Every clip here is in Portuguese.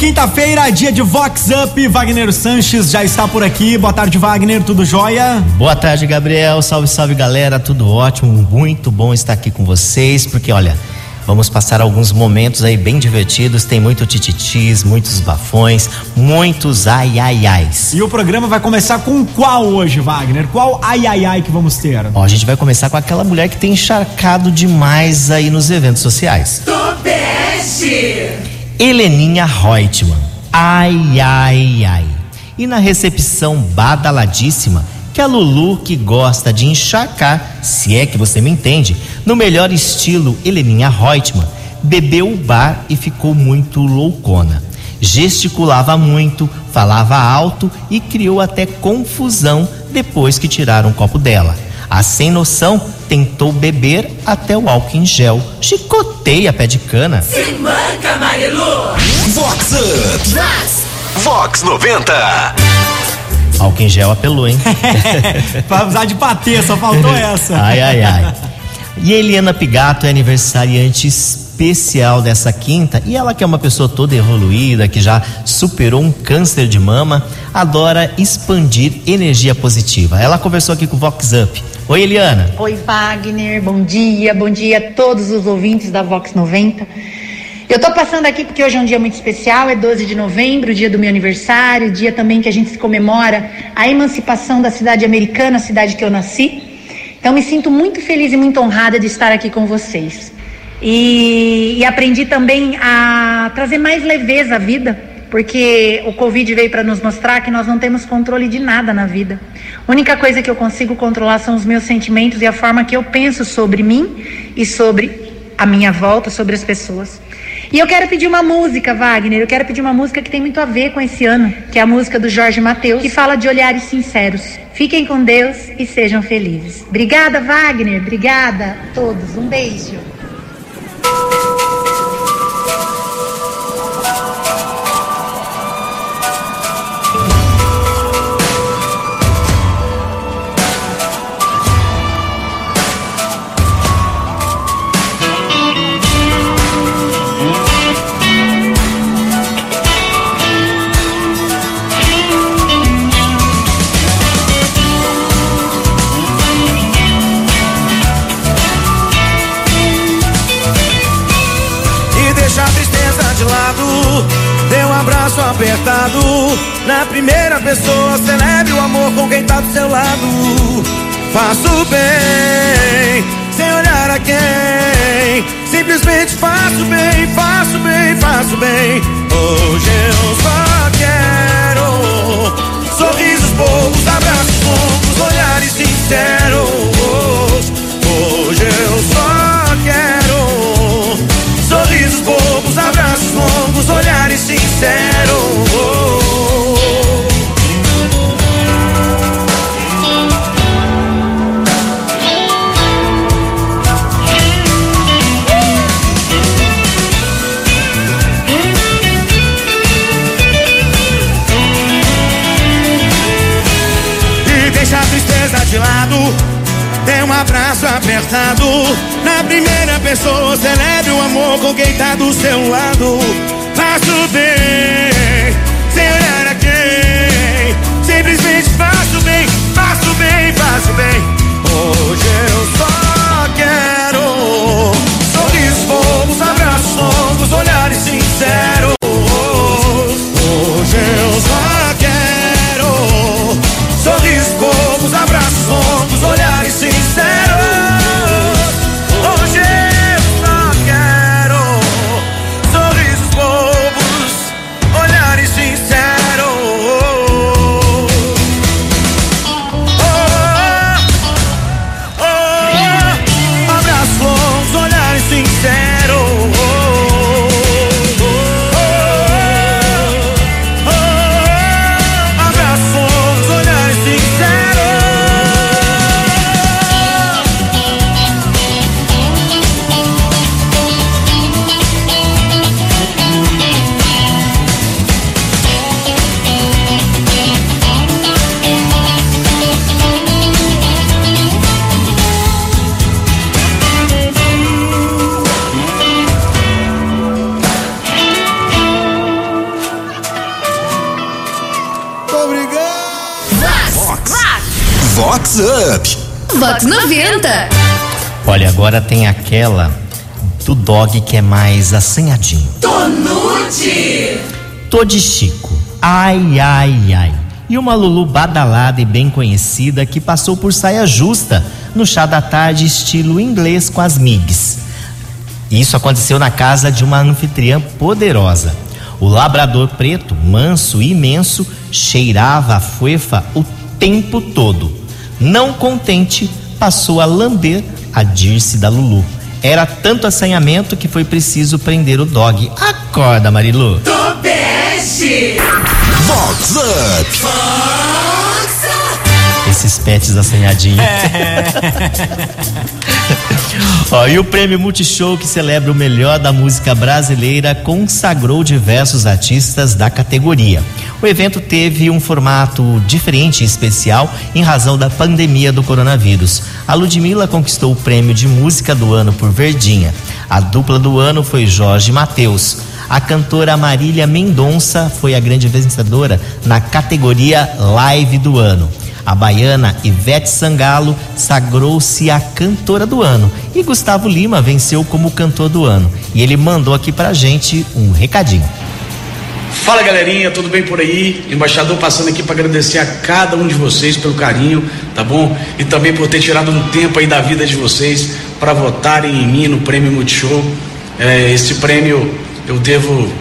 quinta-feira, dia de Vox Up. Wagner Sanches já está por aqui. Boa tarde, Wagner. Tudo jóia? Boa tarde, Gabriel. Salve, salve, galera. Tudo ótimo. Muito bom estar aqui com vocês, porque olha. Vamos passar alguns momentos aí bem divertidos. Tem muito tititis, muitos bafões, muitos ai ai ais. E o programa vai começar com qual hoje, Wagner? Qual ai ai ai que vamos ter? Ó, a gente vai começar com aquela mulher que tem encharcado demais aí nos eventos sociais. Tobeste! Heleninha Reutemann. Ai ai ai. E na recepção badaladíssima que a Lulu, que gosta de encharcar, se é que você me entende, no melhor estilo Heleninha Reutemann, bebeu o bar e ficou muito loucona. Gesticulava muito, falava alto e criou até confusão depois que tiraram o copo dela. A sem noção tentou beber até o álcool em gel. Chicoteia pé de cana. Se manca, Marilu! Vox Up! Vox! Vox 90! Álcool em gel apelou, hein? pra usar de patê, só faltou essa. Ai, ai, ai. E Eliana Pigato é aniversariante especial dessa quinta e ela que é uma pessoa toda evoluída, que já superou um câncer de mama, adora expandir energia positiva. Ela conversou aqui com o Vox Up. Oi, Eliana. Oi, Wagner. Bom dia. Bom dia a todos os ouvintes da Vox 90. Eu tô passando aqui porque hoje é um dia muito especial, é 12 de novembro, dia do meu aniversário, dia também que a gente se comemora a emancipação da cidade americana, a cidade que eu nasci. Então me sinto muito feliz e muito honrada de estar aqui com vocês. E, e aprendi também a trazer mais leveza à vida, porque o Covid veio para nos mostrar que nós não temos controle de nada na vida. A única coisa que eu consigo controlar são os meus sentimentos e a forma que eu penso sobre mim e sobre a minha volta, sobre as pessoas. E eu quero pedir uma música, Wagner. Eu quero pedir uma música que tem muito a ver com esse ano, que é a música do Jorge Mateus, que fala de olhares sinceros. Fiquem com Deus e sejam felizes. Obrigada, Wagner. Obrigada a todos. Um beijo. Faço bem, sem olhar a quem. Simplesmente faço bem, faço bem, faço bem. Hoje eu só quero sorrisos bobos, abraços longos, olhares sinceros. Abraço apertado. Na primeira pessoa, celebre o amor com quem tá do seu lado. Faço bem, Vox Up. Vox 90. Olha, agora tem aquela do dog que é mais assanhadinho. Tonute. Tô de Chico. Ai, ai, ai. E uma Lulu badalada e bem conhecida que passou por saia justa no chá da tarde estilo inglês com as migs. Isso aconteceu na casa de uma anfitriã poderosa. O labrador preto, manso e imenso, cheirava a fuefa o tempo todo. Não contente, passou a lamber a Dirce da Lulu. Era tanto assanhamento que foi preciso prender o dog. Acorda, Marilu. Tobeste. Vox Up. Esses pets assanhadinhos. Ó, e o prêmio Multishow, que celebra o melhor da música brasileira, consagrou diversos artistas da categoria. O evento teve um formato diferente e especial em razão da pandemia do coronavírus. A Ludmilla conquistou o prêmio de música do ano por Verdinha. A dupla do ano foi Jorge Mateus. A cantora Marília Mendonça foi a grande vencedora na categoria Live do ano. A baiana Ivete Sangalo sagrou-se a cantora do ano e Gustavo Lima venceu como cantor do ano. E ele mandou aqui pra gente um recadinho. Fala galerinha, tudo bem por aí? Embaixador passando aqui para agradecer a cada um de vocês pelo carinho, tá bom? E também por ter tirado um tempo aí da vida de vocês para votarem em mim no Prêmio Multishow. É, esse prêmio eu devo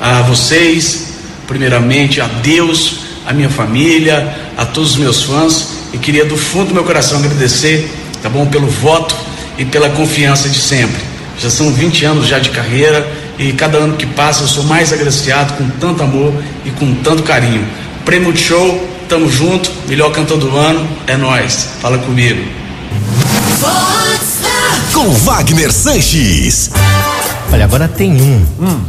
a vocês, primeiramente a Deus, a minha família, a todos os meus fãs e queria do fundo do meu coração agradecer, tá bom, pelo voto e pela confiança de sempre. Já são 20 anos já de carreira e cada ano que passa eu sou mais agraciado com tanto amor e com tanto carinho. Prêmio de Show, tamo junto, melhor cantor do ano, é nós. Fala comigo. Up. Com Wagner Sanches. Olha, agora tem um,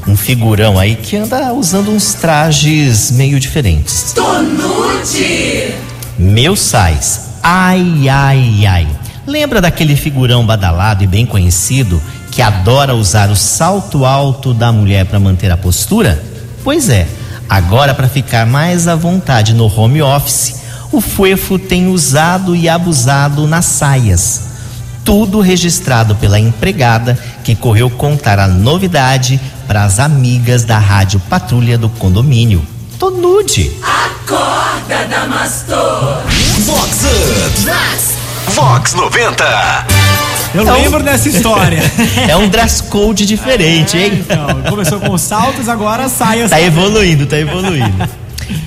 um figurão aí que anda usando uns trajes meio diferentes. Tonute. Meu sais. Ai, ai, ai. Lembra daquele figurão badalado e bem conhecido que adora usar o salto alto da mulher para manter a postura? Pois é, agora para ficar mais à vontade no home office, o Fuefo tem usado e abusado nas saias. Tudo registrado pela empregada que correu contar a novidade para as amigas da rádio patrulha do condomínio. Tô nude. Acorda, Damastor. Vox Up. Vox. Vox 90. Eu Então- lembro dessa história. É um dress code diferente, hein? Então, começou com os saltos, agora sai as Tá evoluindo, tá evoluindo.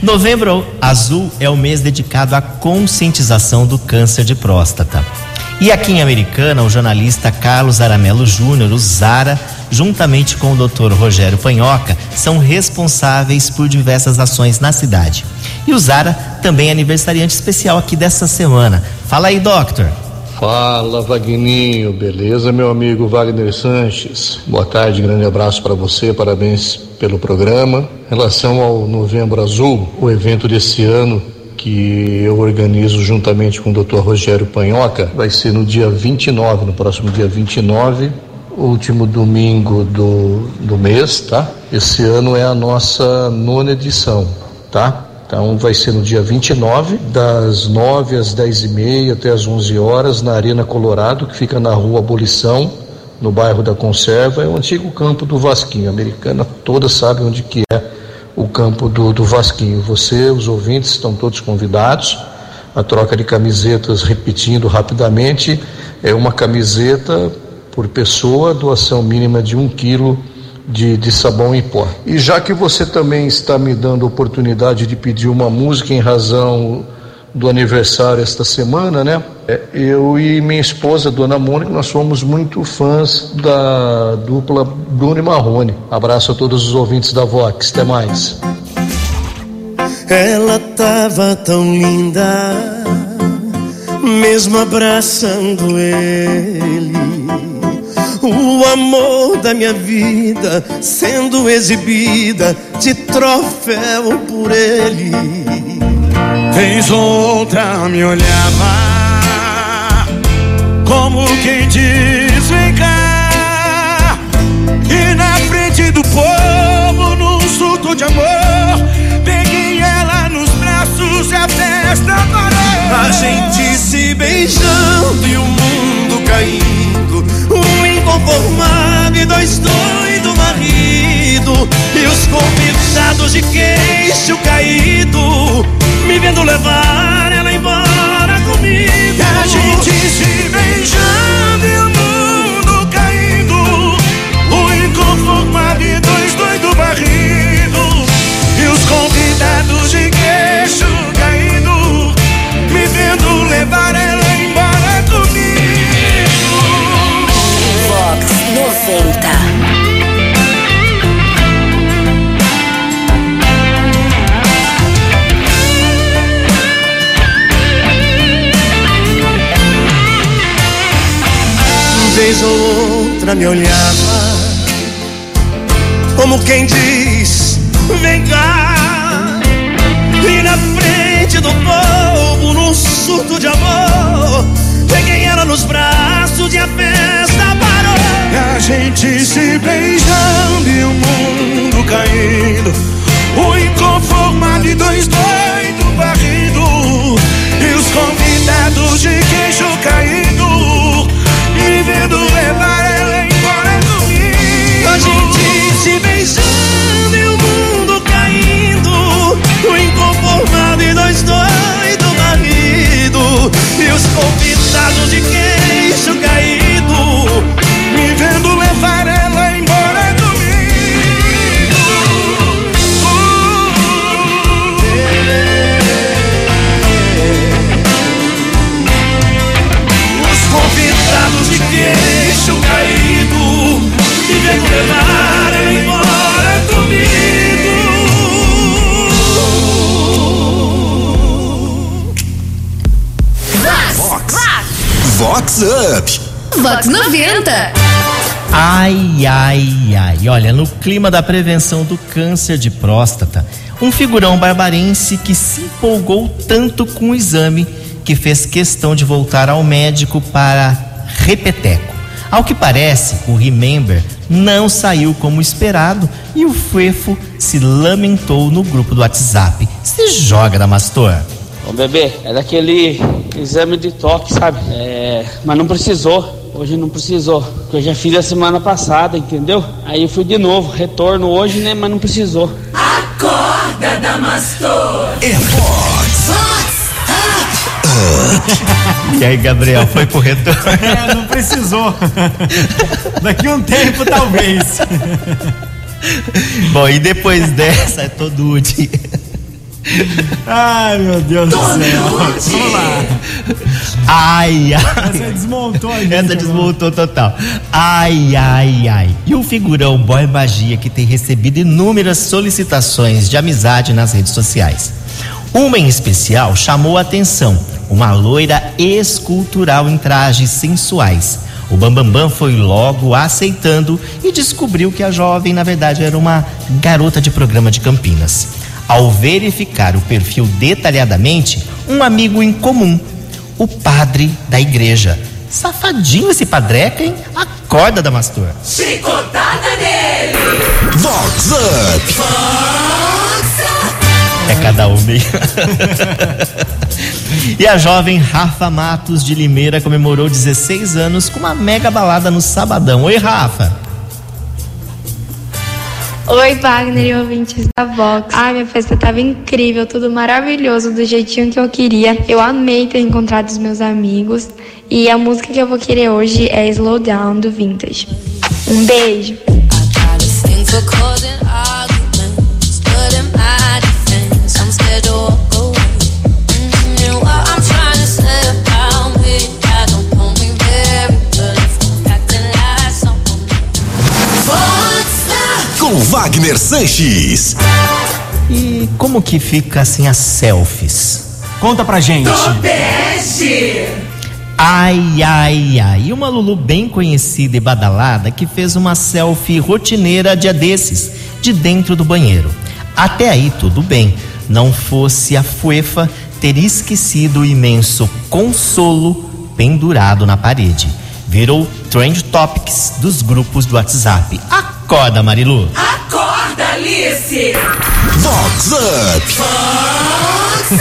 Novembro Azul é o mês dedicado à conscientização do câncer de próstata. E aqui em Americana, o jornalista Carlos Aramelo Júnior, o Zara, juntamente com o Dr. Rogério Panhoca, são responsáveis por diversas ações na cidade. E o Zara também é aniversariante especial aqui dessa semana. Fala aí, doctor. Fala, Vagninho, beleza, meu amigo Wagner Sanches? Boa tarde, grande abraço para você, parabéns pelo programa. Em relação ao Novembro Azul, o evento desse ano que eu organizo juntamente com o Dr. Rogério Panhoca vai ser no dia 29, no próximo dia 29, último domingo do, do mês, tá? Esse ano é a nossa nona edição, tá? Então vai ser no dia 29, das 9 às 10 e meia até às 11 horas, na Arena Colorado, que fica na rua Abolição, no bairro da Conserva, é o antigo campo do Vasquinho. A americana toda sabe onde que é o campo do, do Vasquinho. Você, os ouvintes, estão todos convidados. A troca de camisetas, repetindo rapidamente, é uma camiseta por pessoa, doação mínima de um quilo de, de sabão em pó. E já que você também está me dando a oportunidade de pedir uma música em razão do aniversário esta semana, né? É, Eu e minha esposa, Dona Mônica, nós somos muito fãs da dupla Bruno e Marrone. Abraço a todos os ouvintes da Vox. Até mais. Ela tava tão linda, mesmo abraçando ele. O amor da minha vida sendo exibida de troféu por ele. Vez outra me olhava, como quem diz: vem cá. E na frente do povo, num surto de amor, peguei ela nos braços e a festa parou. A gente se beijando e o mundo caindo. Um inconformado e dois doido marido. E os convidados de queixo caído. Vendo levar me olhava Como quem diz Vem cá. E na frente do povo Num surto de amor Peguei ela nos braços E a festa parou. E a gente se beijando E o mundo caindo. O inconformado e dois doidos barrido E os convidados de queixo caído Vox Up. Vox 90. Ai, ai, ai. Olha, no clima da prevenção do câncer de próstata, um figurão barbarense que se empolgou tanto com o exame que fez questão de voltar ao médico para repeteco. Ao que parece, o Remember não saiu como esperado e o Fefo se lamentou no grupo do WhatsApp. Se joga, Damastor. Ô bebê, é daquele exame de toque, sabe? É, mas não precisou. Hoje não precisou. Porque eu já fiz a semana passada, entendeu? Aí eu fui de novo. Retorno hoje, né? Mas não precisou. Acorda, Damastor. É Vox. E aí, Gabriel, foi pro retorno? É, não precisou. Daqui um tempo, talvez. Bom, e depois dessa é todo o dia. Ai, meu Deus do céu. Vamos lá. Ai, ai. Você desmontou a gente. Essa desmontou total. Ai, ai, ai. E o figurão Boy Magia que tem recebido inúmeras solicitações de amizade nas redes sociais. Uma em especial chamou a atenção. Uma loira escultural em trajes sensuais. O Bambambam foi logo aceitando e descobriu que a jovem, na verdade, era uma garota de programa de Campinas. Ao verificar o perfil detalhadamente, um amigo em comum, o padre da igreja. Safadinho esse padreca, hein? Acorda, Damastor. Chicotada nele. Vox Up. É cada um meio. e a jovem Rafa Matos de Limeira comemorou 16 anos com uma mega balada no sabadão. Oi, Rafa. Oi, Wagner e ouvintes da Vox. Ai, minha festa tava incrível, tudo maravilhoso, do jeitinho que eu queria. Eu amei ter encontrado os meus amigos. E a música que eu vou querer hoje é Slow Down, do Vintage. Um beijo. Wagner Sanches. E como que fica assim as selfies? Conta pra gente. Tobeste. Ai, ai, ai. E uma Lulu bem conhecida e badalada que fez uma selfie rotineira dia desses, de dentro do banheiro. Até aí tudo bem. Não fosse a fuefa ter esquecido o imenso consolo pendurado na parede. Virou trend topics dos grupos do WhatsApp. Acorda, Marilu. Acorda, Alice. Vox Up. Tem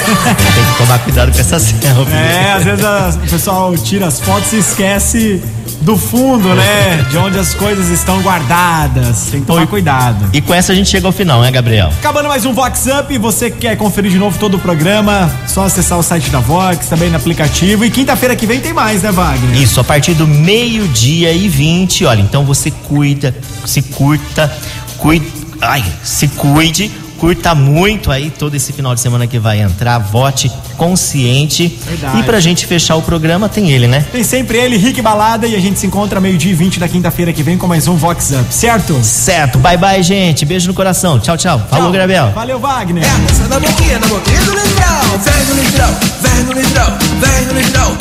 que tomar cuidado com essa selfie. É, às vezes a- o pessoal tira as fotos e esquece do fundo, né? De onde as coisas estão guardadas. Tem que tomar cuidado. E com essa a gente chega ao final, né, Gabriel? Acabando mais um Vox Up, você que quer conferir de novo todo o programa, só acessar o site da Vox, também no aplicativo. E quinta-feira que vem tem mais, né, Wagner? Isso, a partir do meio-dia e 20, olha, então você cuida, se curta, cuida, ai, se cuide, curta muito aí todo esse final de semana que vai entrar, vote consciente. Verdade. E pra gente fechar o programa tem ele, né? Tem sempre ele, Rick Balada, e a gente se encontra meio-dia e 20 da quinta-feira que vem com mais um Vox Up, certo? Certo, bye bye, gente. Beijo no coração. Tchau, tchau. Falou, Gabriel. Valeu, Wagner. Essa da boquinha, na boquinha do litrão. Vem no litrão, vem no litrão, vem no litrão.